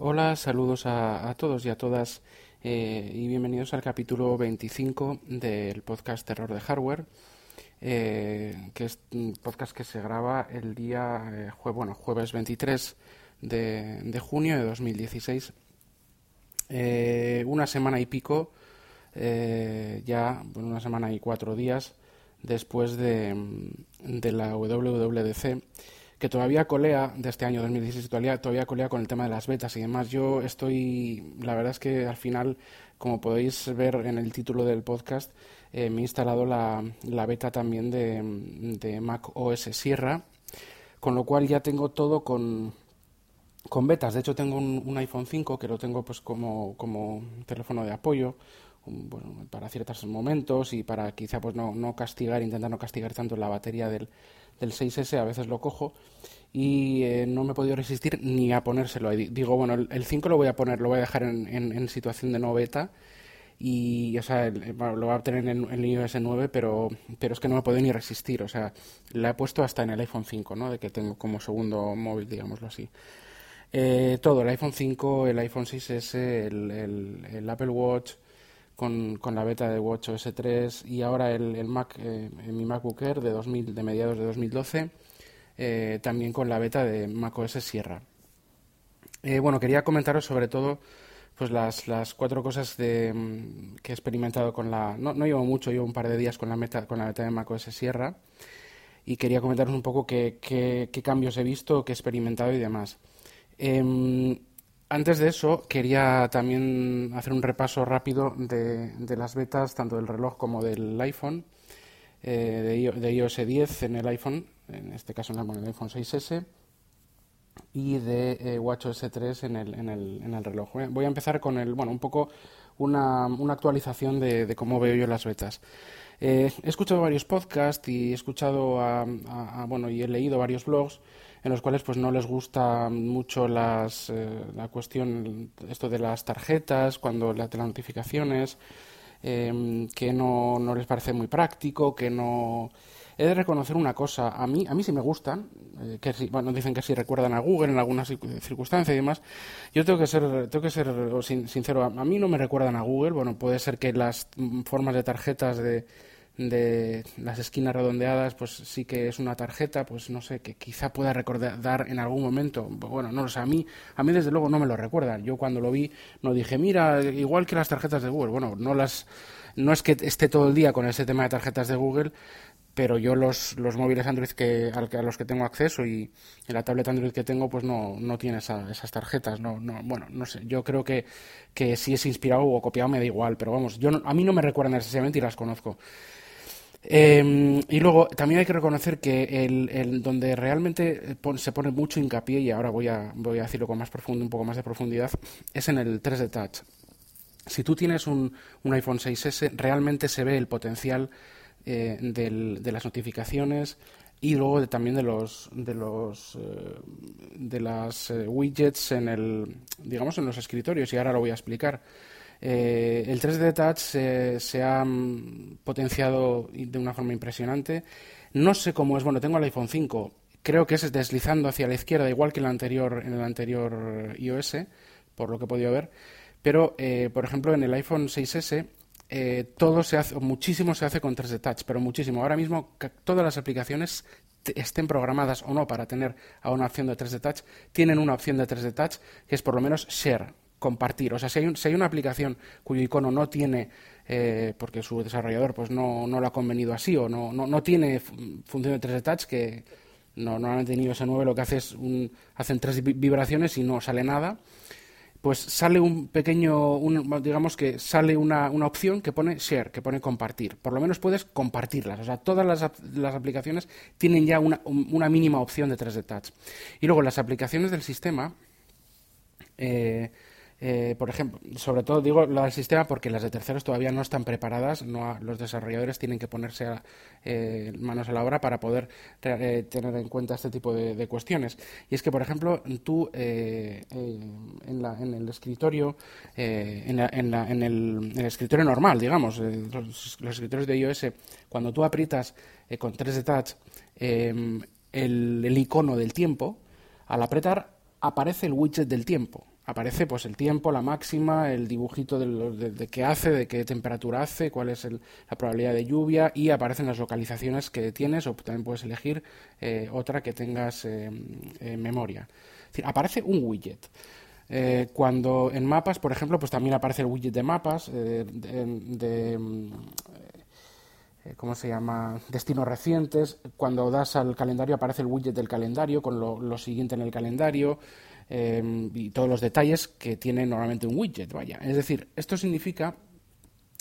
Hola, saludos a, todos y a todas eh, y bienvenidos al capítulo 25 del podcast Terror de Hardware, eh, que es un podcast que se graba el día eh, bueno, jueves 23 de, junio de 2016. una semana y pico, ya bueno, una semana y cuatro días después de, de la WWDC que todavía colea de este año 2016, todavía, todavía colea con el tema de las betas y demás. Yo estoy, la verdad es que al final, como podéis ver en el título del podcast, eh, me he instalado la, la beta también de, de, Mac OS Sierra, con lo cual ya tengo todo con, con betas. De hecho, tengo un, iPhone 5 que lo tengo pues como, como teléfono de apoyo. bueno, para ciertos momentos y para quizá pues no, no castigar, intentar no castigar tanto la batería del, del 6S a veces lo cojo y eh, no me he podido resistir ni a ponérselo. Digo, bueno, el, 5 lo voy a poner, lo voy a dejar en, en, situación de no beta y, o sea, lo voy a obtener en, el iOS 9, pero, pero es que no me puedo ni resistir. O sea, la he puesto hasta en el iPhone 5, ¿no? De que tengo como segundo móvil, digámoslo así. Eh, todo, el iPhone 5, el iPhone 6S, el, el, el Apple Watch, con, con la beta de WatchOS 3 y ahora el, el Mac, eh, mi MacBook Air de, 2000, de mediados de 2012, eh, también con la beta de macOS Sierra. Eh, bueno, quería comentaros sobre todo pues las, las cuatro cosas de, mm, que he experimentado con la... No, no, llevo mucho, llevo un par de días con la, meta, con la beta de macOS Sierra y quería comentaros un poco qué, qué, cambios he visto, qué he experimentado y demás. Eh, antes de eso, quería también hacer un repaso rápido de, las betas, tanto del reloj como del iPhone, eh, de, iOS 10 en el iPhone, en este caso en el iPhone 6S, y de eh, WatchOS 3 en el, en, el, en el reloj. Voy a empezar con el, bueno, un poco una, una actualización de, cómo veo yo las betas. Eh, he escuchado varios podcasts y he escuchado bueno, y he leído varios blogs en los cuales pues no les gusta mucho las, eh, la cuestión, esto de las tarjetas, cuando las, las notificaciones, em, que no, no les parece muy práctico, que no... He de reconocer una cosa, a mí, a mí sí me gustan, eh, que sí, bueno, dicen que sí recuerdan a Google en algunas circunstancias y demás. Yo tengo que ser, tengo que ser sincero, a mí no me recuerdan a Google, bueno, puede ser que las formas de tarjetas de, de las esquinas redondeadas, pues sí que es una tarjeta, pues no sé, que quizá pueda recordar en algún momento. Bueno, no lo sé, a mí, a mí desde luego no me lo recuerdan. Yo cuando lo vi no dije, mira, igual que las tarjetas de Google. Bueno, no las, no es que esté todo el día con ese tema de tarjetas de Google, pero yo los, los móviles Android que, a los que tengo acceso y, la tableta Android que tengo, pues no, no tiene esas tarjetas. No, no, bueno, no sé, yo creo que, que si es inspirado o copiado me da igual, pero vamos, yo a mí no me recuerdan necesariamente y las conozco. Em, y luego también hay que reconocer que el, donde realmente se pone mucho hincapié, y ahora voy a, voy a decirlo con más profundo, un poco más de profundidad, es en el 3D Touch. Si tú tienes un, un iPhone 6S, realmente se ve el potencial eh, de las notificaciones y luego también de los de los eh, de las eh, widgets en el digamos en los escritorios y ahora lo voy a explicar eh, el 3D Touch se, ha mm, potenciado de una forma impresionante. No sé cómo es, bueno, tengo el iPhone 5, creo que es deslizando hacia la izquierda, igual que en el anterior, en el anterior iOS, por lo que he podido ver. Pero, eh, por ejemplo, en el iPhone 6S eh, todo se hace, muchísimo se hace con 3D Touch, pero muchísimo. Ahora mismo todas las aplicaciones estén programadas o no para tener a una opción de 3D Touch, tienen una opción de 3D Touch que es por lo menos Share, compartir. O sea, si hay, si hay una aplicación cuyo icono no tiene, eh, porque su desarrollador pues no, no lo ha convenido así o no, no, no tiene función de 3D Touch, que no, normalmente en iOS 9 lo que hace es un, hacen tres vibraciones y no sale nada, pues sale un pequeño, un, digamos que sale una, una, opción que pone share, que pone compartir. Por lo menos puedes compartirlas. O sea, todas las, las aplicaciones tienen ya una, una mínima opción de 3D Touch. Y luego las aplicaciones del sistema... Eh, eh, por ejemplo, sobre todo digo lo del sistema porque las de terceros todavía no están preparadas, no los desarrolladores tienen que ponerse eh, manos a la obra para poder eh, tener en cuenta este tipo de, cuestiones. Y es que, por ejemplo, tú en, el escritorio, en, el, escritorio normal, digamos, los, escritorios de iOS, cuando tú aprietas con 3D Touch el icono del tiempo, al apretar aparece el widget del tiempo aparece pues el tiempo, la máxima, el dibujito de, qué hace, de qué temperatura hace, cuál es la probabilidad de lluvia y aparecen las localizaciones que tienes o también puedes elegir eh, otra que tengas en memoria. Es decir, aparece un widget. Eh, cuando en mapas, por ejemplo, pues también aparece el widget de mapas, eh, de, eh, ¿cómo se llama? Destinos recientes. Cuando das al calendario aparece el widget del calendario con lo, siguiente en el calendario y todos los detalles que tiene normalmente un widget, vaya. Es decir, esto significa,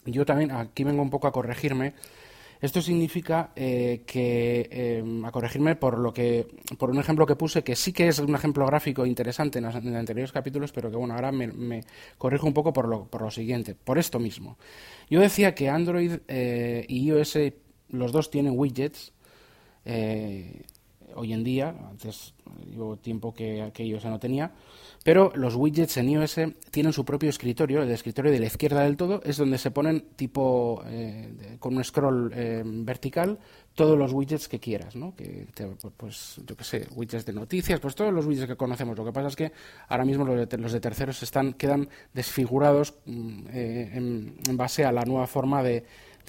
yo también aquí vengo un poco a corregirme, esto significa eh, que, em, a corregirme por lo que, por un ejemplo que puse, que sí que es un ejemplo gráfico interesante en anteriores capítulos, pero que bueno, ahora me, corrijo un poco por lo, por lo siguiente, por esto mismo. Yo decía que Android eh, y iOS, los dos tienen widgets. Eh, hoy en día, antes llevo tiempo que, que iOS no tenía, pero los widgets en iOS tienen su propio escritorio, el escritorio de la izquierda del todo es donde se ponen tipo eh, con un scroll eh, vertical todos los widgets que quieras, ¿no? Que pues yo qué sé, widgets de noticias, pues todos los widgets que conocemos. Lo que pasa es que ahora mismo los de, terceros están quedan desfigurados mm, eh, en, base a la nueva forma de,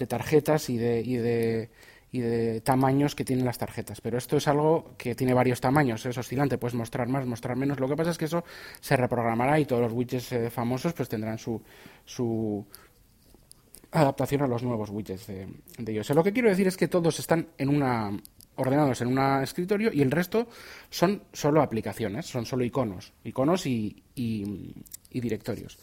tarjetas y de y de tamaños que tienen las tarjetas. Pero esto es algo que tiene varios tamaños, es oscilante, puedes mostrar más, mostrar menos. Lo que pasa es que eso se reprogramará y todos los widgets eh, famosos pues tendrán su, su adaptación a los nuevos widgets de, ellos. lo que quiero decir es que todos están en una ordenados en un escritorio y el resto son solo aplicaciones, son solo iconos, iconos y, y directorios.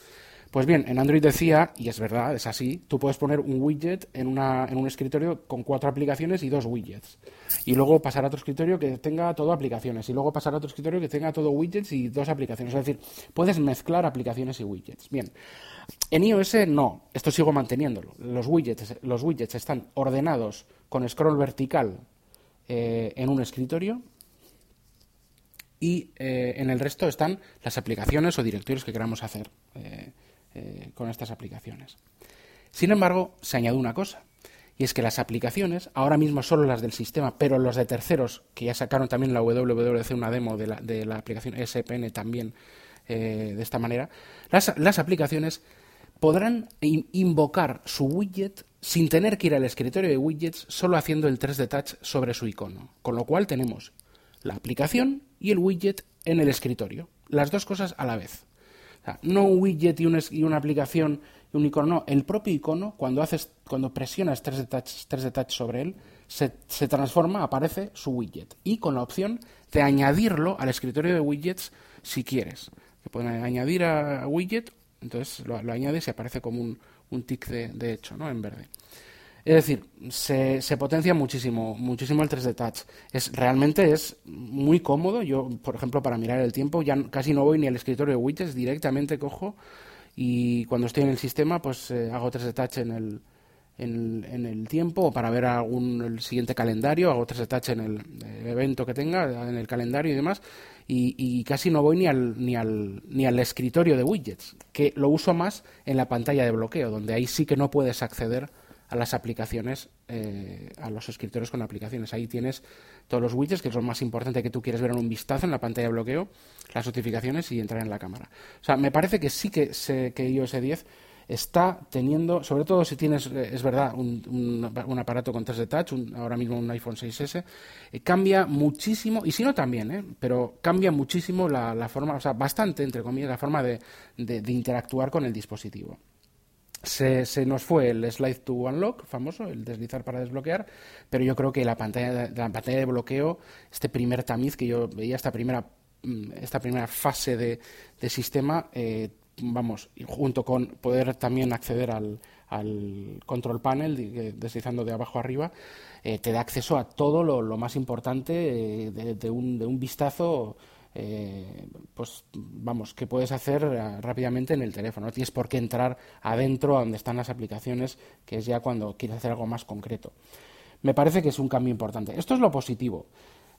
Pues bien, en Android decía, y es verdad, es así, tú puedes poner un widget en, una, en un escritorio con cuatro aplicaciones y dos widgets. Y luego pasar a otro escritorio que tenga todo aplicaciones. Y luego pasar a otro escritorio que tenga todo widgets y dos aplicaciones. Es decir, puedes mezclar aplicaciones y widgets. Bien, en iOS no, esto sigo manteniéndolo. Los widgets, los widgets están ordenados con scroll vertical eh, en un escritorio y eh, en el resto están las aplicaciones o directorios que queramos hacer. Eh, eh, con estas aplicaciones. Sin embargo, se añade una cosa, y es que las aplicaciones, ahora mismo solo las del sistema, pero los de terceros, que ya sacaron también la WWDC una demo de la, de la aplicación SPN también eh, de esta manera, las, aplicaciones podrán invocar su widget sin tener que ir al escritorio de widgets, solo haciendo el 3D Touch sobre su icono. Con lo cual tenemos la aplicación y el widget en el escritorio, las dos cosas a la vez no un widget y, una aplicación y un icono, no. El propio icono, cuando haces, cuando presionas 3D Touch, touch sobre él, se, transforma, aparece su widget. Y con la opción de añadirlo al escritorio de widgets si quieres. Te pueden añadir a widget, entonces lo, añades y aparece como un, un tick de, de hecho, ¿no? En verde. Es decir, se, potencia muchísimo, muchísimo el 3D Touch. Es, realmente es muy cómodo. Yo, por ejemplo, para mirar el tiempo, ya casi no voy ni al escritorio de widgets, directamente cojo y cuando estoy en el sistema, pues eh, hago 3D Touch en el, en, el tiempo o para ver algún el siguiente calendario, hago 3D Touch en el, evento que tenga, en el calendario y demás. Y, y, casi no voy ni al, ni, al, ni al escritorio de widgets, que lo uso más en la pantalla de bloqueo, donde ahí sí que no puedes acceder a las aplicaciones, eh, a los escritorios con aplicaciones. Ahí tienes todos los widgets, que es lo más importante que tú quieres ver en un vistazo en la pantalla de bloqueo, las notificaciones y entrar en la cámara. O sea, me parece que sí que, se, que iOS 10 está teniendo, sobre todo si tienes, eh, es verdad, un, un, aparato con 3D Touch, ahora mismo un iPhone 6S, eh, cambia muchísimo, y si no también, eh, pero cambia muchísimo la, la, forma, o sea, bastante, entre comillas, la forma de, de interactuar con el dispositivo. Se, nos fue el slide to unlock, famoso, el deslizar para desbloquear, pero yo creo que la pantalla de, la pantalla de bloqueo, este primer tamiz que yo veía, esta primera, mm, esta primera fase de, sistema, eh, vamos, junto con poder también acceder al, control panel, deslizando de abajo arriba, eh, te da acceso a todo lo, más importante eh, de, un, de un vistazo eh, pues vamos, que puedes hacer eh, rápidamente en el teléfono. No tienes por qué entrar adentro donde están las aplicaciones, que es ya cuando quieres hacer algo más concreto. Me parece que es un cambio importante. Esto es lo positivo.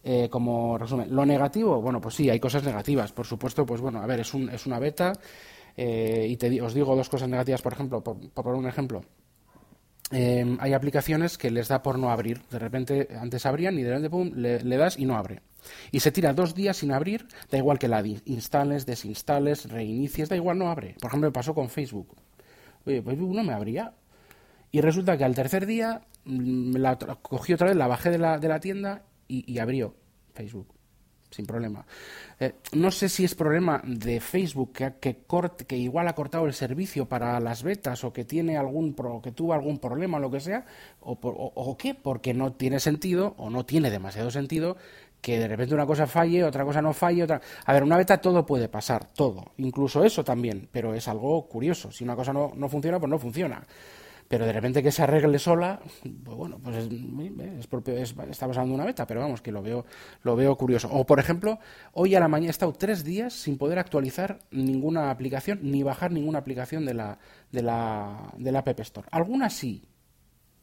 Eh, como resumen, lo negativo, bueno, pues sí, hay cosas negativas. Por supuesto, pues bueno, a ver, es, un, es una beta y te, os digo dos cosas negativas, por ejemplo, por, poner un ejemplo. hay aplicaciones que les da por no abrir. De repente, antes abrían y de repente, pum, le das y no abre. Y se tira dos días sin abrir, da igual que la instales, desinstales, reinicies, da igual, no abre. Por ejemplo, pasó con Facebook. Oye, Facebook no me abría. Y resulta que al tercer día mm, me la cogí otra vez, la bajé de la, de la tienda y, abrió Facebook sin problema. Eh, no sé si es problema de Facebook que, que, que, igual ha cortado el servicio para las betas o que tiene algún que tuvo algún problema o lo que sea, o, o, o qué, porque no tiene sentido o no tiene demasiado sentido que de repente una cosa falle, otra cosa no falle, otra... A ver, una beta todo puede pasar, todo, incluso eso también, pero es algo curioso. Si una cosa no, no funciona, pues no funciona pero de repente que se arregle sola, pues bueno, pues es, es propio, es, hablando de una beta, pero vamos, que lo veo, lo veo curioso. O por ejemplo, hoy a la mañana he estado tres días sin poder actualizar ninguna aplicación, ni bajar ninguna aplicación de la, de la, de la App Store. Algunas sí,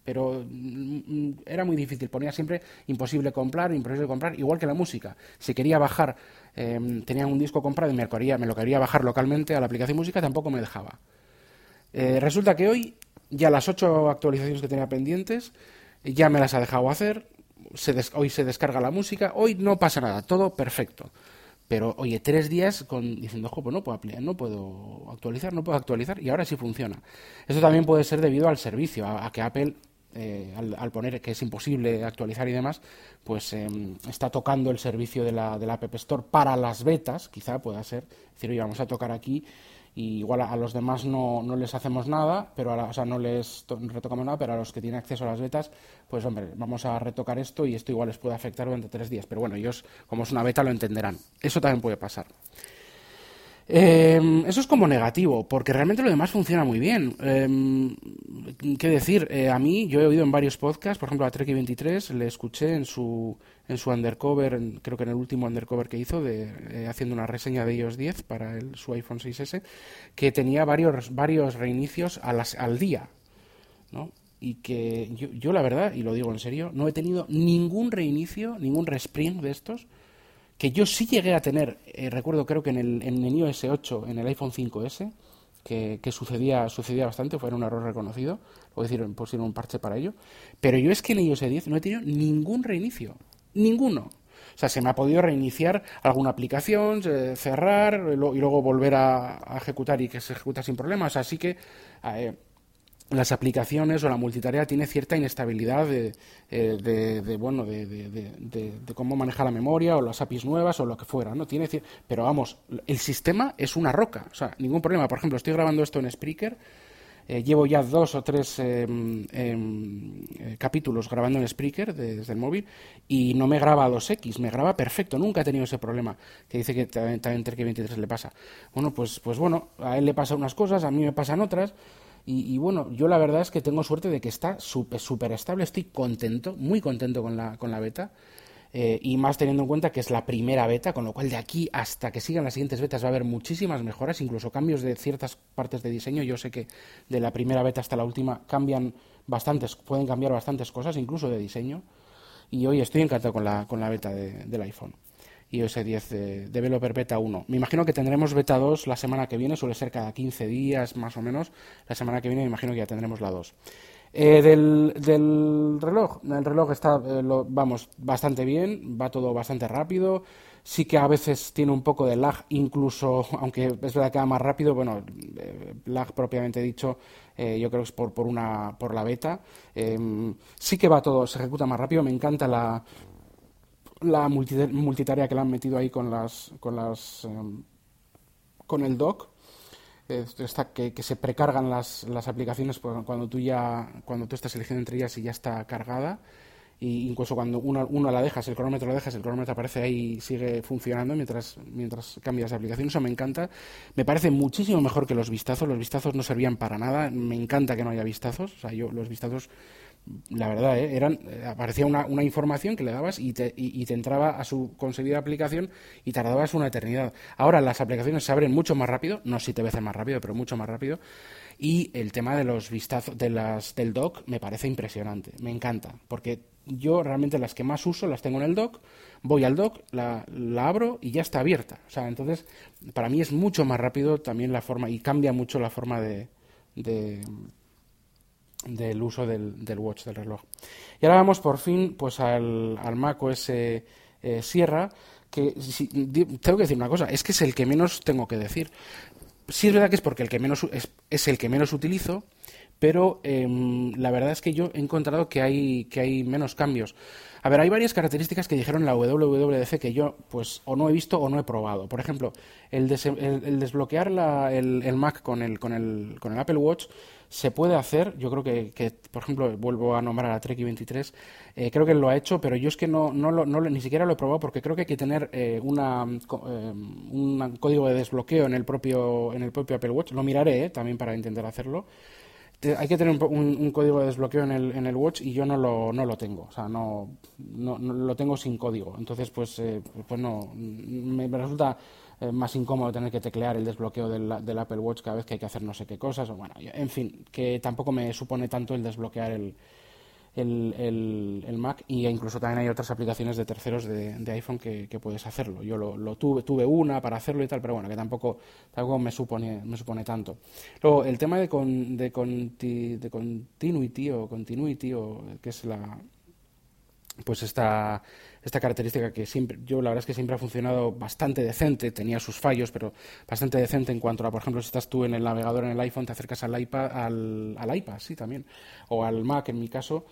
pero mm, era muy difícil, ponía siempre imposible comprar, imposible comprar, igual que la música. Si quería bajar, eh, tenía un disco comprado y me lo, quería, bajar localmente a la aplicación música, tampoco me dejaba. Eh, resulta que hoy ya las ocho actualizaciones que tenía pendientes ya me las ha dejado hacer. hoy se descarga la música. Hoy no pasa nada, todo perfecto. Pero, oye, tres días con, diciendo, ojo, pues no puedo, no puedo actualizar, no puedo actualizar, y ahora sí funciona. Esto también puede ser debido al servicio, a, que Apple, eh, al, poner que es imposible actualizar y demás, pues em, está tocando el servicio de la, de la App Store para las betas, quizá pueda ser. Es decir, oye, vamos a tocar aquí y igual a, los demás no, no, les hacemos nada, pero a o sea, no les retocamos nada, pero a los que tienen acceso a las betas, pues hombre, vamos a retocar esto y esto igual les puede afectar durante tres días. Pero bueno, ellos, como es una beta, lo entenderán. Eso también puede pasar. Eh, eso es como negativo, porque realmente lo demás funciona muy bien. Eh, ¿Qué decir? Eh, a mí, yo he oído en varios podcasts, por ejemplo a Trek 23, le escuché en su, en su undercover, creo que en el último undercover que hizo, de, eh, haciendo una reseña de iOS 10 para el, su iPhone 6S, que tenía varios, varios reinicios a las, al día. ¿no? Y que yo, yo, la verdad, y lo digo en serio, no he tenido ningún reinicio, ningún respring de estos que yo sí llegué a tener, eh, recuerdo creo que en el, en el iOS 8, en el iPhone 5S, que, que, sucedía, sucedía bastante, fue un error reconocido, o decir, pusieron un parche para ello, pero yo es que en iOS 10 no he tenido ningún reinicio, ninguno. O sea, se me ha podido reiniciar alguna aplicación, eh, cerrar y luego volver a, ejecutar y que se ejecuta sin problemas. Así que eh, las aplicaciones o la multitarea tiene cierta inestabilidad de, eh, de, bueno de, de, cómo maneja la memoria o las APIs nuevas o lo que fuera no tiene pero vamos el sistema es una roca o sea ningún problema por ejemplo estoy grabando esto en Spreaker eh, llevo ya dos o tres eh, capítulos grabando en Spreaker desde el móvil y no me graba a 2X, me graba perfecto, nunca he tenido ese problema que dice que también, también 23 le pasa. Bueno, pues, pues bueno, a él le pasa unas cosas, a mí me pasan otras y, bueno, yo la verdad es que tengo suerte de que está súper estable, estoy contento, muy contento con la, con la beta. Eh, y más teniendo en cuenta que es la primera beta, con lo cual de aquí hasta que sigan las siguientes betas va a haber muchísimas mejoras, incluso cambios de ciertas partes de diseño. Yo sé que de la primera beta hasta la última cambian bastantes, pueden cambiar bastantes cosas, incluso de diseño. Y hoy estoy encantado con la, con la beta del iPhone iOS 10 de Developer Beta 1. Me imagino que tendremos Beta 2 la semana que viene, suele ser cada 15 días más o menos. La semana que viene me imagino que ya tendremos la 2. Eh, del, del, reloj, el reloj está, eh, vamos, bastante bien, va todo bastante rápido. Sí que a veces tiene un poco de lag, incluso, aunque es verdad que va más rápido, bueno, eh, lag propiamente dicho, yo creo que es por, por, una, por la beta. sí que va todo, se ejecuta más rápido, me encanta la, la multitarea que le han metido ahí con las con las em, con el dock que, se precargan las, las aplicaciones cuando tú ya cuando tú estás eligiendo entre ellas y ya está cargada. Y incluso cuando una, una la dejas el cronómetro lo dejas el cronómetro aparece ahí y sigue funcionando mientras mientras cambias de aplicación. Eso me encanta. Me parece muchísimo mejor que los vistazos. Los vistazos no servían para nada. Me encanta que no haya vistazos. O sea yo los vistazos la verdad, ¿eh? Eran, eh, aparecía una, una, información que le dabas y te, y, te, entraba a su concebida aplicación y tardabas una eternidad. Ahora las aplicaciones se abren mucho más rápido, no si te veces más rápido, pero mucho más rápido. Y el tema de los vistazos de las, del dock me parece impresionante, me encanta, porque yo realmente las que más uso las tengo en el dock, voy al dock, la, la abro y ya está abierta. O sea, entonces, para mí es mucho más rápido también la forma y cambia mucho la forma de del uso del, del, watch, del reloj. Y ahora vamos por fin pues al, al Mac OS eh, Sierra, que tengo que decir una cosa, es que es el que menos tengo que decir. Sí es verdad que es porque el que menos es, el que menos utilizo, pero em, la verdad es que yo he encontrado que hay, que hay menos cambios. A ver, hay varias características que dijeron la WWDC que yo pues o no he visto o no he probado. Por ejemplo, el, desbloquear el, Mac con el, con, el, con el Apple Watch se puede hacer. Yo creo que, por ejemplo, vuelvo a nombrar a Trek 23, eh, creo que lo ha hecho, pero yo es que no, no, no ni siquiera lo he probado porque creo que hay que tener eh, una, eh, un código de desbloqueo en el propio, en el propio Apple Watch. Lo miraré también para intentar hacerlo hay que tener un, código de desbloqueo en el, en el Watch y yo no lo, no lo tengo, o sea, no, no, lo tengo sin código. Entonces, pues, eh, pues no, me, resulta más incómodo tener que teclear el desbloqueo del, Apple Watch cada vez que hay que hacer no sé qué cosas. O bueno, en fin, que tampoco me supone tanto el desbloquear el, el, el, Mac y incluso también hay otras aplicaciones de terceros de, iPhone que, puedes hacerlo. Yo lo, tuve, tuve una para hacerlo y tal, pero bueno, que tampoco, tampoco me, supone, me supone tanto. Luego, el tema de, con, de, de continuity o continuity, o, que es la pues esta, esta característica que siempre, yo la verdad es que siempre ha funcionado bastante decente, tenía sus fallos, pero bastante decente en cuanto a, por ejemplo, si estás tú en el navegador en el iPhone, te acercas al iPad, al, al iPad, sí, también, o al Mac en mi caso,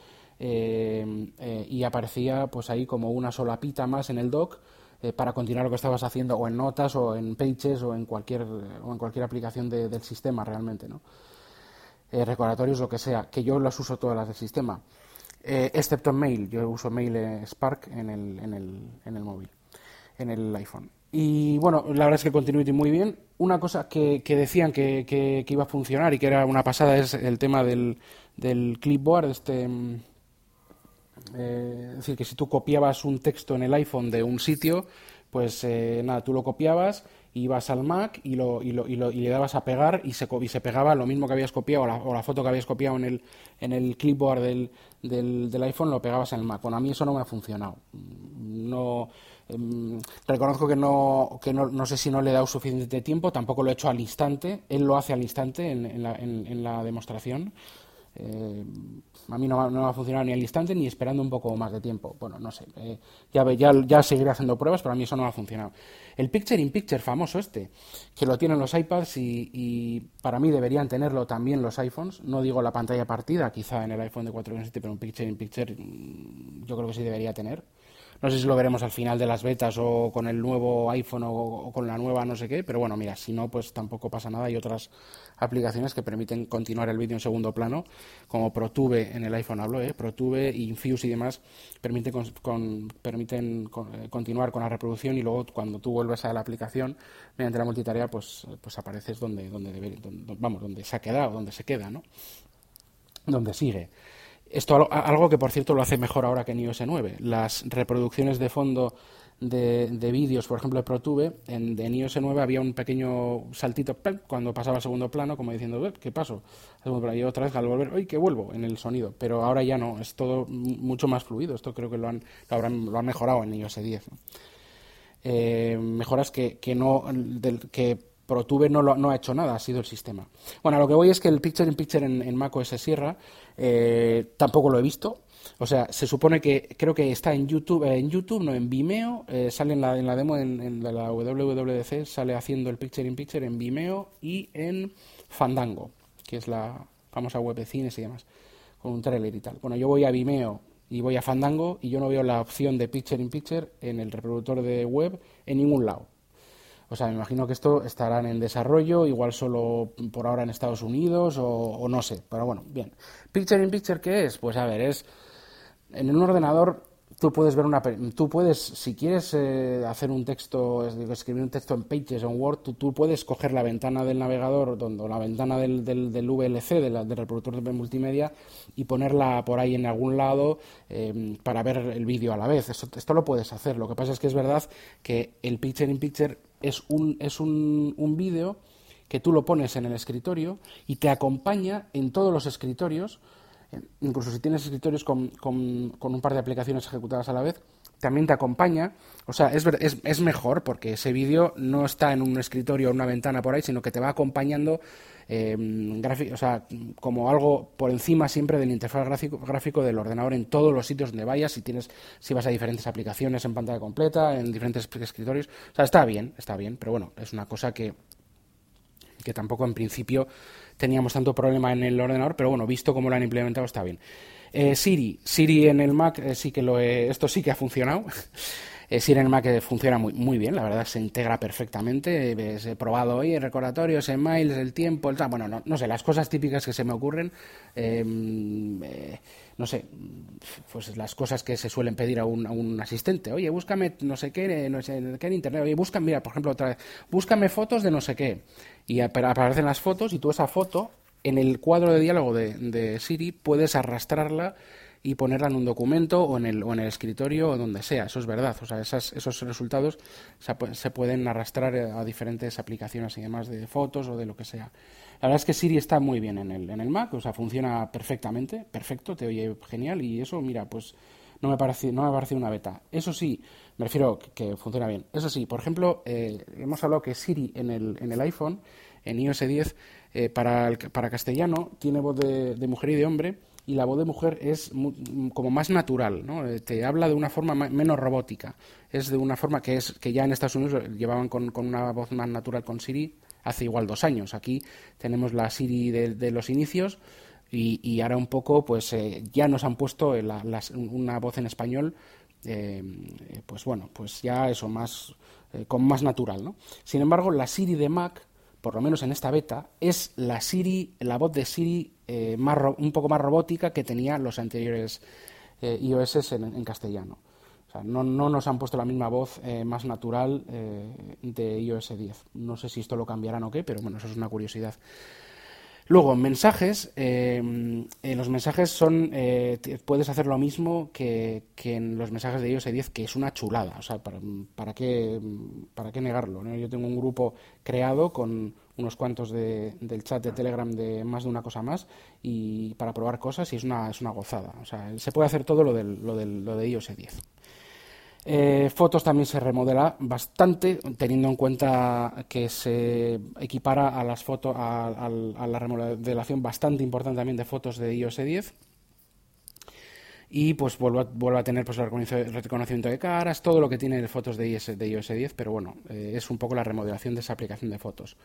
eh, eh, y aparecía pues ahí como una sola pita más en el dock eh, para continuar lo que estabas haciendo o en notas o en pages o en cualquier o en cualquier aplicación del sistema realmente no recordatorios lo que sea que yo las uso todas las del sistema excepto en mail yo uso mail Spark en el, en el, en el móvil en el iPhone y bueno, la verdad es que Continuity muy bien. Una cosa que, que decían que, que, iba a funcionar y que era una pasada es el tema del, del clipboard, este, mm, eh, es decir, que si tú copiabas un texto en el iPhone de un sitio, pues eh, nada, tú lo copiabas, ibas al Mac y, lo, y, lo, y, lo, y le dabas a pegar y se, y se pegaba lo mismo que habías copiado o la, foto que habías copiado en el, en el clipboard del, del, iPhone, lo pegabas en el Mac. Bueno, a mí eso no me ha funcionado. No, em, reconozco que, no, que no, no, sé si no le he dado suficiente tiempo, tampoco lo he hecho al instante, él lo hace al instante en, en, la, en la demostración. Eh, a mí no, va a funcionar ni al instante ni esperando un poco más de tiempo. Bueno, no sé. Eh, ya, ya, ya seguiré haciendo pruebas, pero a mí eso no ha funcionado. El Picture in Picture famoso este, que lo tienen los iPads y, para mí deberían tenerlo también los iPhones. No digo la pantalla partida, quizá en el iPhone de 4.7, pero un Picture in Picture mm, yo creo que sí debería tener. No sé si lo veremos al final de las betas o con el nuevo iPhone o, con la nueva no sé qué, pero bueno, mira, si no, pues tampoco pasa nada. Hay otras aplicaciones que permiten continuar el vídeo en segundo plano, como ProTube en el iPhone hablo, ¿eh? ProTube, Infuse y demás, permiten, permiten eh, continuar con la reproducción y luego cuando tú vuelves a la aplicación mediante la multitarea, pues, pues apareces donde, donde, debe, vamos, donde se ha quedado, donde se queda, ¿no? Donde sigue. Esto algo que, por cierto, lo hace mejor ahora que en iOS 9. Las reproducciones de fondo de, de vídeos, por ejemplo, de ProTube, en, en iOS 9 había un pequeño saltito cuando pasaba al segundo plano, como diciendo, ¿qué pasó? Y otra vez al volver, ¡ay, que vuelvo! en el sonido. Pero ahora ya no, es todo mucho más fluido. Esto creo que lo han, lo han mejorado en iOS 10. Eh, mejoras que, que no que ProTube no, no ha hecho nada, ha sido el sistema. Bueno, lo que voy es que el Picture in Picture en, en macOS Sierra eh, tampoco lo he visto. O sea, se supone que creo que está en YouTube, eh, en YouTube, no en Vimeo, eh, sale en la, en la demo en, la WWDC, sale haciendo el Picture in Picture en Vimeo y en Fandango, que es la famosa web de cines y demás, con un trailer y tal. Bueno, yo voy a Vimeo y voy a Fandango y yo no veo la opción de Picture in Picture en el reproductor de web en ningún lado. O sea, me imagino que esto estará en desarrollo, igual solo por ahora en Estados Unidos o, no sé. Pero bueno, bien. Picture in Picture, ¿qué es? Pues a ver, es en un ordenador tú puedes ver una tú puedes si quieres eh, hacer un texto escribir un texto en Pages o en Word tú, puedes coger la ventana del navegador donde, la ventana del, del, VLC del, reproductor de multimedia y ponerla por ahí en algún lado eh, para ver el vídeo a la vez esto, esto lo puedes hacer lo que pasa es que es verdad que el Picture in Picture es un, es un, un vídeo que tú lo pones en el escritorio y te acompaña en todos los escritorios, incluso si tienes escritorios con, con, un par de aplicaciones ejecutadas a la vez, también te acompaña. O sea, es, es, es mejor porque ese vídeo no está en un escritorio o una ventana por ahí, sino que te va acompañando eh, o sea, como algo por encima siempre del interfaz gráfico, gráfico, del ordenador en todos los sitios donde vayas, si tienes, si vas a diferentes aplicaciones en pantalla completa, en diferentes escritorios. O sea, está bien, está bien, pero bueno, es una cosa que, que tampoco en principio teníamos tanto problema en el ordenador, pero bueno, visto cómo lo han implementado está bien. Eh, Siri, Siri en el Mac eh, sí que lo esto sí que ha funcionado. Eh, Siri en el Mac funciona muy, muy bien, la verdad se integra perfectamente. He probado hoy recordatorios, emails, el tiempo, el, bueno, no, no, sé, las cosas típicas que se me ocurren. Em, no sé, pues las cosas que se suelen pedir a un, a un asistente. Oye, búscame no sé qué, no sé qué en internet. Oye, búscame, mira, por ejemplo, otra vez, búscame fotos de no sé qué. Y aparecen las fotos y tú esa foto en el cuadro de diálogo de, Siri puedes arrastrarla y ponerla en un documento o en el, o en el escritorio o donde sea. Eso es verdad. O sea, esos resultados se, pueden arrastrar a diferentes aplicaciones y demás de fotos o de lo que sea. La verdad es que Siri está muy bien en el, en el Mac, o sea, funciona perfectamente, perfecto, te oye genial y eso, mira, pues no me parece, no me parece una beta. Eso sí, me refiero que, funciona bien. Eso sí, por ejemplo, eh, hemos hablado que Siri en el, en el iPhone, en iOS 10, eh, para, para castellano tiene voz de, mujer y de hombre y la voz de mujer es como más natural, ¿no? Eh, te habla de una forma menos robótica. Es de una forma que es que ya en Estados Unidos llevaban con, una voz más natural con Siri hace igual dos años. Aquí tenemos la Siri de, los inicios y, ahora un poco pues eh, ya nos han puesto una voz en español pues bueno pues ya eso más con más natural ¿no? sin embargo la Siri de Mac por lo menos en esta beta, es la Siri, la voz de Siri eh, más un poco más robótica que tenía los anteriores eh, iOS en, castellano. O sea, no, no, nos han puesto la misma voz eh, más natural de iOS 10. No sé si esto lo cambiarán o qué, pero bueno, eso es una curiosidad. Luego, mensajes. en los mensajes son puedes hacer lo mismo que, en los mensajes de iOS 10, que es una chulada. O sea, ¿para, para, qué, para qué negarlo? Yo tengo un grupo creado con unos cuantos de, del chat de Telegram de más de una cosa más y para probar cosas y es una, es una gozada. O sea, se puede hacer todo lo, del, lo, del, lo de iOS 10. Eh, fotos también se remodela bastante, teniendo en cuenta que se equipara a las fotos a, la remodelación bastante importante también de fotos de iOS 10 y pues vuelvo a, tener pues el reconocimiento de caras, todo lo que tiene fotos de iOS, de iOS 10, pero bueno, eh, es un poco la remodelación de esa aplicación de fotos.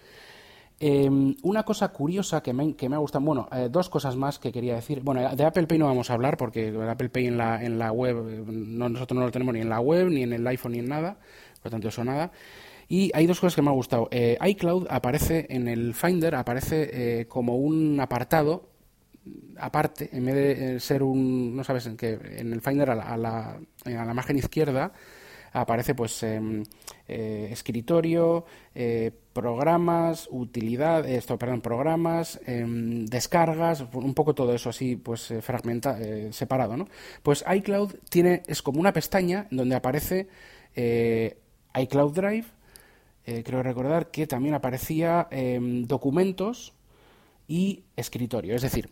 Em, una cosa curiosa que me, que me ha gustado, bueno, eh, dos cosas más que quería decir. Bueno, de Apple Pay no vamos a hablar porque el Apple Pay en la, en la web, no, nosotros no lo tenemos ni en la web, ni en el iPhone, ni en nada, por lo tanto eso nada. Y hay dos cosas que me han gustado. Eh, iCloud aparece en el Finder, aparece como un apartado aparte, en vez de eh, ser un, no sabes, en que en el Finder a la, a la, a la margen izquierda aparece pues em, eh, escritorio, eh, programas, utilidad, esto, perdón, programas, em, descargas, un poco todo eso así pues fragmenta, separado, ¿no? Pues iCloud tiene es como una pestaña donde aparece iCloud Drive, creo recordar que también aparecía em, documentos y escritorio, es decir,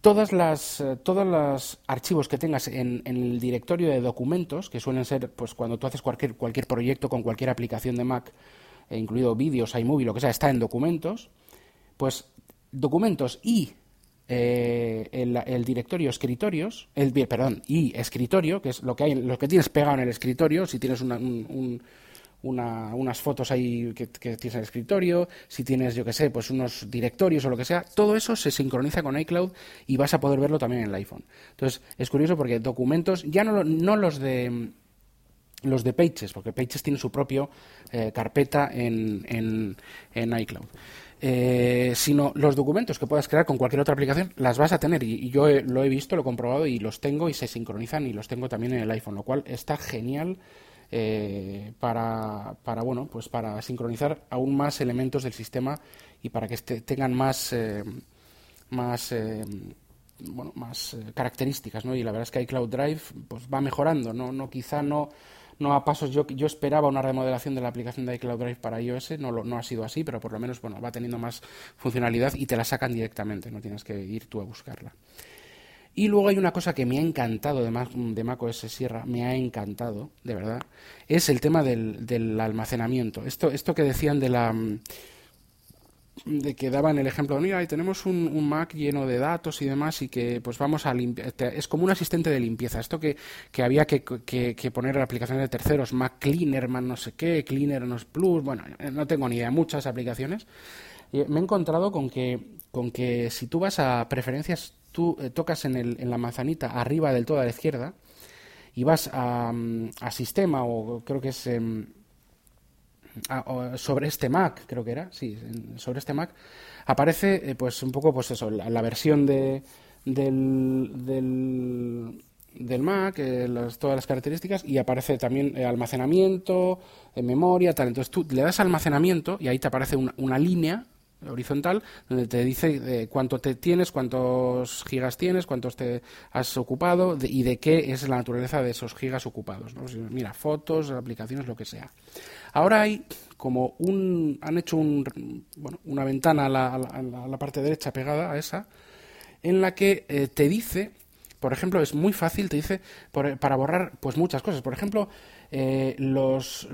todas las, eh, todos los archivos que tengas en, el directorio de documentos, que suelen ser pues cuando tú haces cualquier, cualquier proyecto con cualquier aplicación de Mac, eh, incluido vídeos, iMovie, lo que sea, está en documentos, pues documentos y eh, el, directorio escritorios, el, perdón, y escritorio, que es lo que hay, lo que tienes pegado en el escritorio, si tienes un unas fotos ahí que, tienes en el escritorio, si tienes, yo que sé, pues unos directorios o lo que sea, todo eso se sincroniza con iCloud y vas a poder verlo también en el iPhone. Entonces, es curioso porque documentos, ya no, no los de los de Pages, porque Pages tiene su propio eh, carpeta en, en, iCloud. Eh, sino los documentos que puedas crear con cualquier otra aplicación las vas a tener y, yo lo he visto, lo he comprobado y los tengo y se sincronizan y los tengo también en el iPhone, lo cual está genial eh, para, para, bueno, pues para sincronizar aún más elementos del sistema y para que este, tengan más, eh, más, eh, bueno, más características, ¿no? Y la verdad es que iCloud Drive pues va mejorando, no, no quizá no no a pasos yo yo esperaba una remodelación de la aplicación de iCloud Drive para iOS no no ha sido así pero por lo menos bueno va teniendo más funcionalidad y te la sacan directamente no tienes que ir tú a buscarla Y luego hay una cosa que me ha encantado de, Mac, de macOS Sierra, me ha encantado, de verdad, es el tema del, almacenamiento. Esto, esto que decían de la de que daban el ejemplo, mira, ahí tenemos un, Mac lleno de datos y demás y que pues vamos a limpiar, es como un asistente de limpieza, esto que, que había que, que, poner aplicaciones de terceros, Mac Cleaner, Mac no sé qué, Cleaner no Plus, bueno, no tengo ni idea, muchas aplicaciones. Y me he encontrado con que, con que si tú vas a preferencias, tú eh, tocas en, el, en la manzanita arriba del todo a la izquierda y vas a, mm, a sistema o creo que es... Em, Ah, sobre este Mac, creo que era, sí, sobre este Mac, aparece eh, pues un poco pues eso, la, versión de, del, Mac, eh, todas las características, y aparece también almacenamiento, memoria, tal. Entonces tú le das almacenamiento y ahí te aparece una línea horizontal donde te dice cuánto te tienes, cuántos gigas tienes, cuántos te has ocupado y de qué es la naturaleza de esos gigas ocupados. Mira, fotos, aplicaciones, lo que sea. Ahora hay como un. han hecho un, bueno, una ventana a la, parte derecha pegada a esa, en la que eh, te dice, por ejemplo, es muy fácil, te dice para borrar pues muchas cosas. Por ejemplo, eh, los,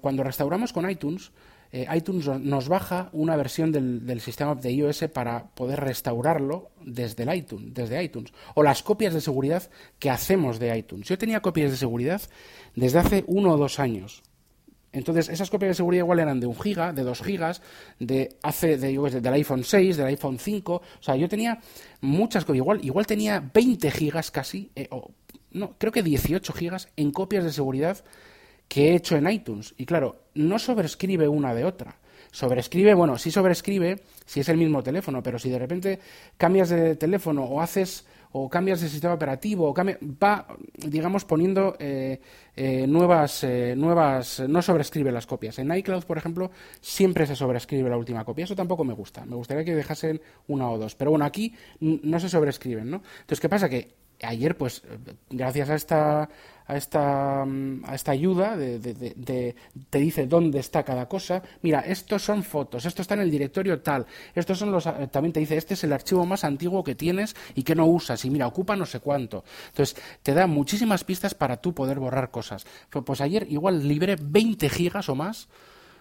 cuando restauramos con iTunes, eh, iTunes nos baja una versión del, del, sistema de iOS para poder restaurarlo desde el iTunes, desde iTunes, o las copias de seguridad que hacemos de iTunes. Yo tenía copias de seguridad desde hace uno o dos años. Entonces, esas copias de seguridad igual eran de un giga, de dos gigas, de hace de, del iPhone 6, del iPhone 5. O sea, yo tenía muchas copias. Igual, igual tenía 20 gigas casi, eh, o no, creo que 18 gigas en copias de seguridad que he hecho en iTunes. Y claro, no sobrescribe una de otra. Sobrescribe, bueno, sí sobrescribe si es el mismo teléfono, pero si de repente cambias de teléfono o haces o cambias de sistema operativo, o va, digamos, poniendo eh, eh, nuevas, eh, nuevas, no sobrescribe las copias. En iCloud, por ejemplo, siempre se sobrescribe la última copia. Eso tampoco me gusta. Me gustaría que dejasen una o dos. Pero bueno, aquí no se sobrescriben, ¿no? Entonces, ¿qué pasa? Que ayer, pues, gracias a esta, a esta, a esta ayuda, de, te dice dónde está cada cosa. Mira, estos son fotos, esto está en el directorio tal, estos son los, eh, también te dice, este es el archivo más antiguo que tienes y que no usas, y mira, ocupa no sé cuánto. Entonces, te da muchísimas pistas para tú poder borrar cosas. Pues ayer igual libré 20 gigas o más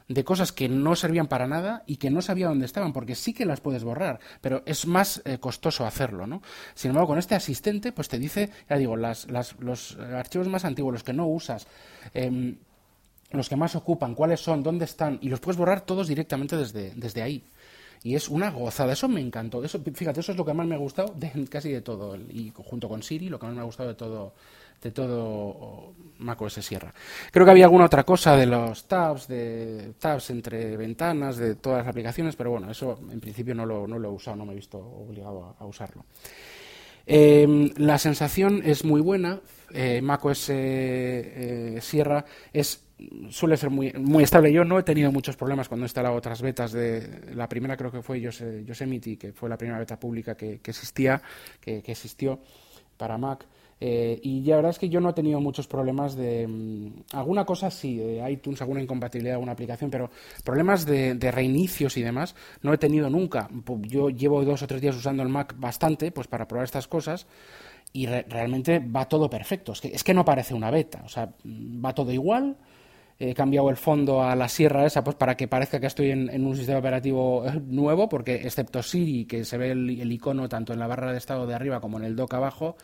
de cosas que no servían para nada y que no sabía dónde estaban, porque sí que las puedes borrar, pero es más eh, costoso hacerlo, ¿no? Sin embargo, con este asistente, pues te dice, ya digo, las, los archivos más antiguos, los que no usas, em, los que más ocupan, cuáles son, dónde están, y los puedes borrar todos directamente desde, desde ahí. Y es una gozada, eso me encantó. Eso, fíjate, eso es lo que más me ha gustado de casi de todo. Y junto con Siri, lo que más me ha gustado de todo de todo macOS Sierra. Creo que había alguna otra cosa de los tabs, de tabs entre ventanas, de todas las aplicaciones, pero bueno, eso en principio no lo, no lo he usado, no me he visto obligado a, usarlo. Em, la sensación es muy buena. Eh, macOS eh, Sierra es suele ser muy, muy estable. Yo no he tenido muchos problemas cuando he instalado otras betas de la primera creo que fue Yosemite, que fue la primera beta pública que, existía, que, que, existió para Mac. Eh, y ya verdad es que yo no he tenido muchos problemas de. Mm, alguna cosa sí, de iTunes, alguna incompatibilidad alguna aplicación, pero problemas de, reinicios y demás no he tenido nunca. Yo llevo dos o tres días usando el Mac bastante pues para probar estas cosas y realmente va todo perfecto. Es que, es que no parece una beta, o sea, va todo igual. He cambiado el fondo a la sierra esa pues para que parezca que estoy en, un sistema operativo eh, nuevo, porque excepto Siri, que se ve el icono tanto en la barra de estado de arriba como en el dock abajo,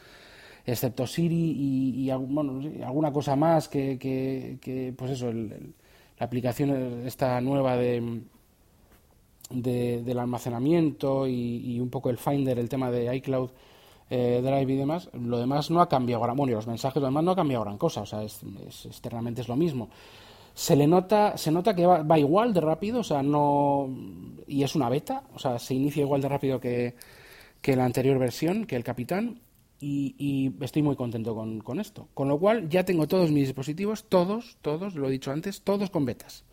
excepto Siri y, alguna cosa más que, que, pues eso, la aplicación esta nueva de, del almacenamiento y, un poco el Finder, el tema de iCloud eh, Drive y demás, lo demás no ha cambiado ahora, bueno, y los mensajes, lo demás no ha cambiado gran cosa, o sea, es, externamente es lo mismo. Se le nota, se nota que va, igual de rápido, o sea, no, y es una beta, o sea, se inicia igual de rápido que, que la anterior versión, que el Capitán, y, estoy muy contento con, esto. Con lo cual ya tengo todos mis dispositivos, todos, todos, lo he dicho antes, todos con betas.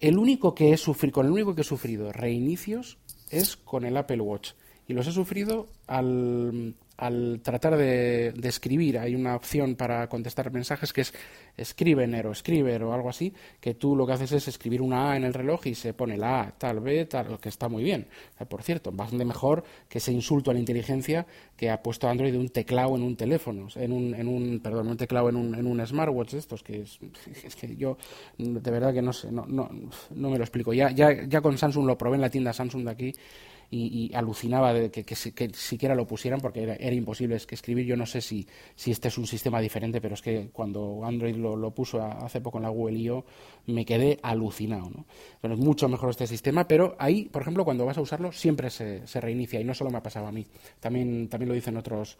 El único que he sufrido, con el único que he sufrido reinicios es con el Apple Watch. Y los he sufrido al, al tratar de, escribir, hay una opción para contestar mensajes que es escribener o escriber o algo así, que tú lo que haces es escribir una A en el reloj y se pone la A, tal, B, tal, que está muy bien. Por cierto, bastante mejor que ese insulto a la inteligencia que ha puesto Android un teclado en un teléfono, en un, en un perdón, un teclado en un, en un smartwatch de estos, que es, es, que yo de verdad que no sé, no, no, no me lo explico. Ya, ya, ya con Samsung lo probé en la tienda Samsung de aquí y, alucinaba de que, que, siquiera lo pusieran porque era, imposible es que escribir. Yo no sé si, si este es un sistema diferente, pero es que cuando Android lo, puso hace poco en la Google I.O. me quedé alucinado. ¿no? Es mucho mejor este sistema, pero ahí, por ejemplo, cuando vas a usarlo siempre se, se reinicia y no solo me ha pasado a mí, también, también lo dicen otros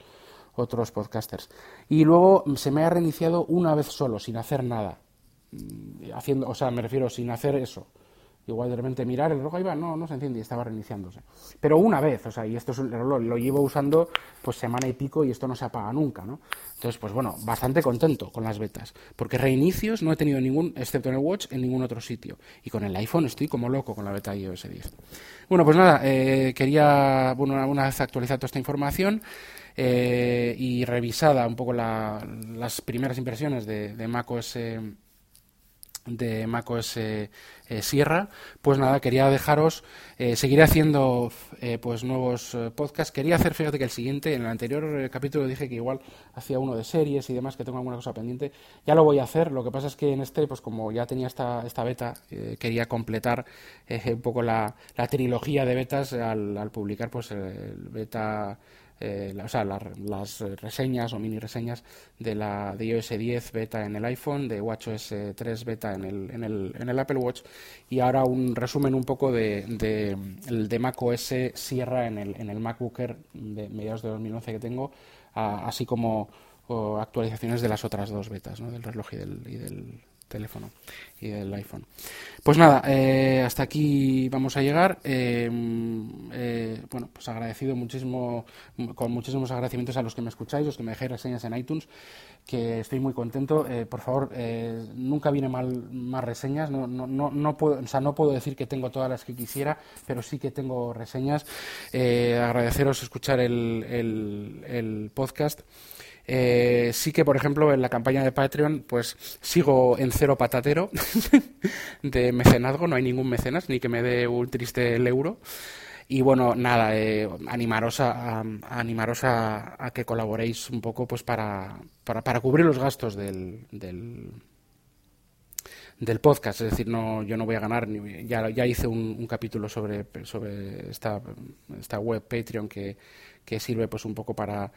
otros podcasters. Y luego se me ha reiniciado una vez solo, sin hacer nada. Mm, haciendo, o sea, me refiero sin hacer eso Igual de repente mirar el reloj iba, no, no se enciende y estaba reiniciándose. Pero una vez, o sea, y esto es, lo, lo, llevo usando pues semana y pico y esto no se apaga nunca, ¿no? Entonces, pues bueno, bastante contento con las betas, porque reinicios no he tenido ningún, excepto en el Watch, en ningún otro sitio. Y con el iPhone estoy como loco con la beta iOS 10. Bueno, pues nada, eh, quería, bueno, una vez actualizado toda esta información, eh, y revisada un poco las primeras impresiones de, de macOS de macOS eh, Sierra, pues nada, quería dejaros, eh, seguiré haciendo eh, pues nuevos podcasts. Quería hacer, fíjate que el siguiente, en el anterior capítulo dije que igual hacía uno de series y demás, que tengo alguna cosa pendiente. Ya lo voy a hacer, lo que pasa es que en este, pues como ya tenía esta, esta beta, quería completar un poco la, la, trilogía de betas al, al publicar pues el beta eh, o sea, las reseñas o mini reseñas de la de iOS 10 beta en el iPhone, de WatchOS 3 beta en el, en el, en el Apple Watch y ahora un resumen un poco de, de, de macOS Sierra en el, en el MacBook de mediados de 2011 que tengo, así como actualizaciones de las otras dos betas, ¿no? del reloj y del, y del teléfono y del iPhone. Pues nada, eh, hasta aquí vamos a llegar. Eh, eh, bueno, pues agradecido muchísimo, con muchísimos agradecimientos a los que me escucháis, los que me dejáis reseñas en iTunes, que estoy muy contento. por favor, nunca viene mal más reseñas. No, no, no, no, puedo, o sea, no puedo decir que tengo todas las que quisiera, pero sí que tengo reseñas. agradeceros escuchar el, el, el podcast. Eh, sí que, por ejemplo, en la campaña de Patreon, pues sigo en cero patatero de mecenazgo, no hay ningún mecenas, ni que me dé un triste el euro. Y bueno, nada, eh, animaros, a, animaros a, que colaboréis un poco pues para, para, para cubrir los gastos del, del, podcast. Es decir, no, yo no voy a ganar, ya, ya hice un, un capítulo sobre, sobre esta, esta web Patreon que, que sirve pues un poco para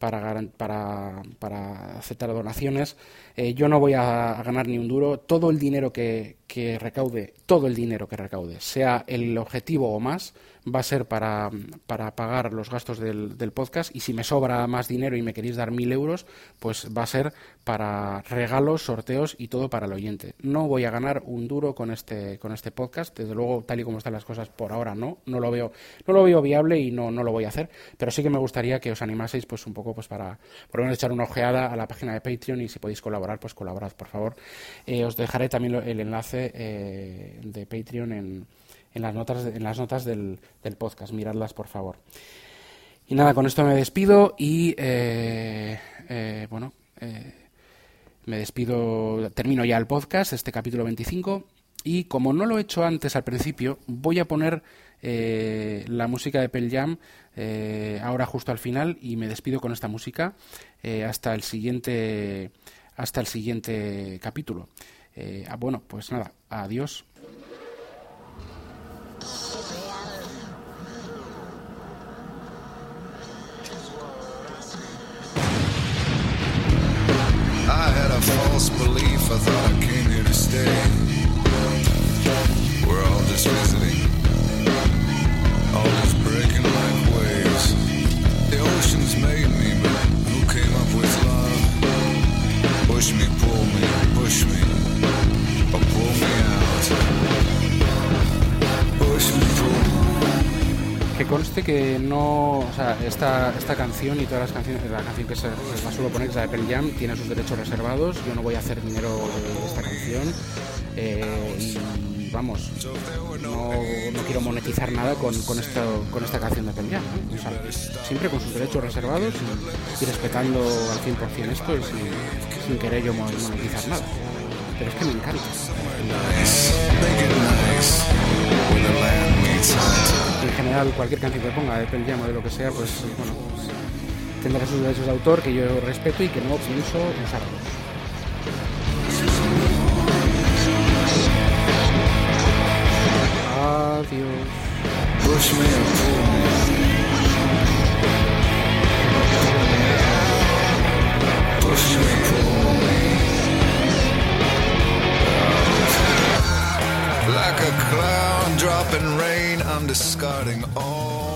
para, para, para aceptar donaciones. Eh, yo no voy a, ganar ni un duro. Todo el dinero que, que recaude, todo el dinero que recaude, sea el objetivo o más, va a ser para, para pagar los gastos del, del, podcast y si me sobra más dinero y me queréis dar mil euros, pues va a ser para regalos, sorteos y todo para el oyente. No voy a ganar un duro con este, con este podcast, desde luego tal y como están las cosas por ahora no, no lo veo, no lo veo viable y no, no lo voy a hacer, pero sí que me gustaría que os animaseis pues un poco pues para por lo menos echar una ojeada a la página de Patreon y si podéis colaborar, pues colaborad por favor. Eh, os dejaré también el enlace eh, de Patreon en en las notas, en las notas del, del podcast. Miradlas, por favor. Y nada, con esto me despido y, eh, eh, bueno, eh, me despido, termino ya el podcast, este capítulo 25. Y como no lo he hecho antes al principio, voy a poner la música de Pearl Jam ahora justo al final y me despido con esta música hasta el siguiente hasta el siguiente capítulo. Ah, bueno, pues nada, adiós. False belief. I thought I came here to stay. We're all just visiting, all just breaking like waves. The oceans made me, but who came up with love? Push me, pull me, push me, or pull me out. Push me, pull me. Que conste que no, o sea, esta, esta canción y todas las canciones, la canción que se, la suelo poner, que es la de Pearl Jam, tiene sus derechos reservados. Yo no voy a hacer dinero de esta canción. Eh, vamos, no, no quiero monetizar nada con, con, esto, con esta canción de Pearl Jam, o sea, siempre con sus derechos reservados y, respetando al 100% esto y sin querer yo monetizar nada. Pero es que me encanta. En general, cualquier canción que ponga de Pearl Jam o de lo que sea, pues bueno, pues, tendrá sus derechos de autor que yo respeto y que no pienso usarlos. Like a cloud dropping rain, I'm discarding all